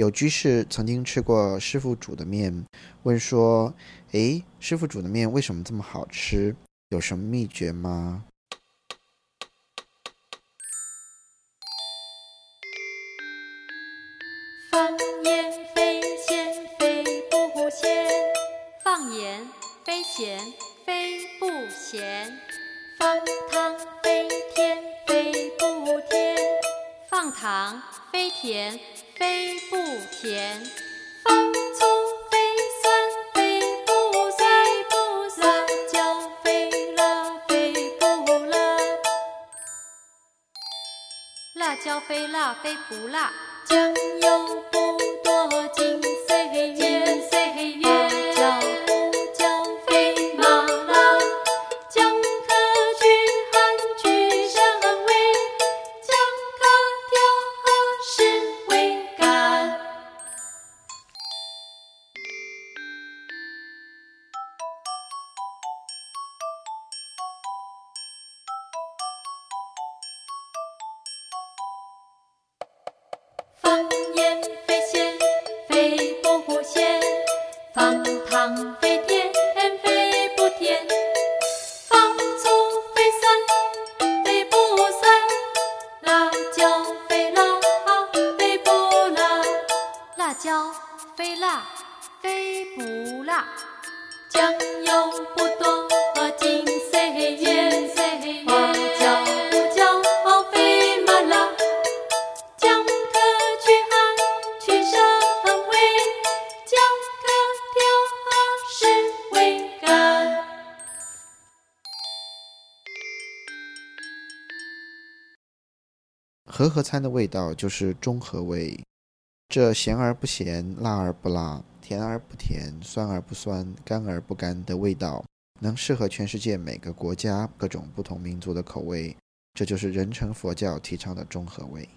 有居士曾经吃过师傅煮的面，问说：“诶，师傅煮的面为什么这么好吃？有什么秘诀吗？”放盐非咸非不咸，放盐非咸非不咸，放糖非糖非甜。非不甜，放醋非酸非不酸，不辣椒非辣非不辣，辣椒非辣非不辣，酱油不多放盐非咸非不咸，放糖非甜非不甜，放醋非酸非不酸，辣椒非辣非不辣，辣椒非辣非不辣，酱油不和合餐的味道就是中和味，这咸而不咸，辣而不辣，甜而不甜，酸而不酸，干而不干的味道，能适合全世界每个国家各种不同民族的口味。这就是人成佛教提倡的中和味。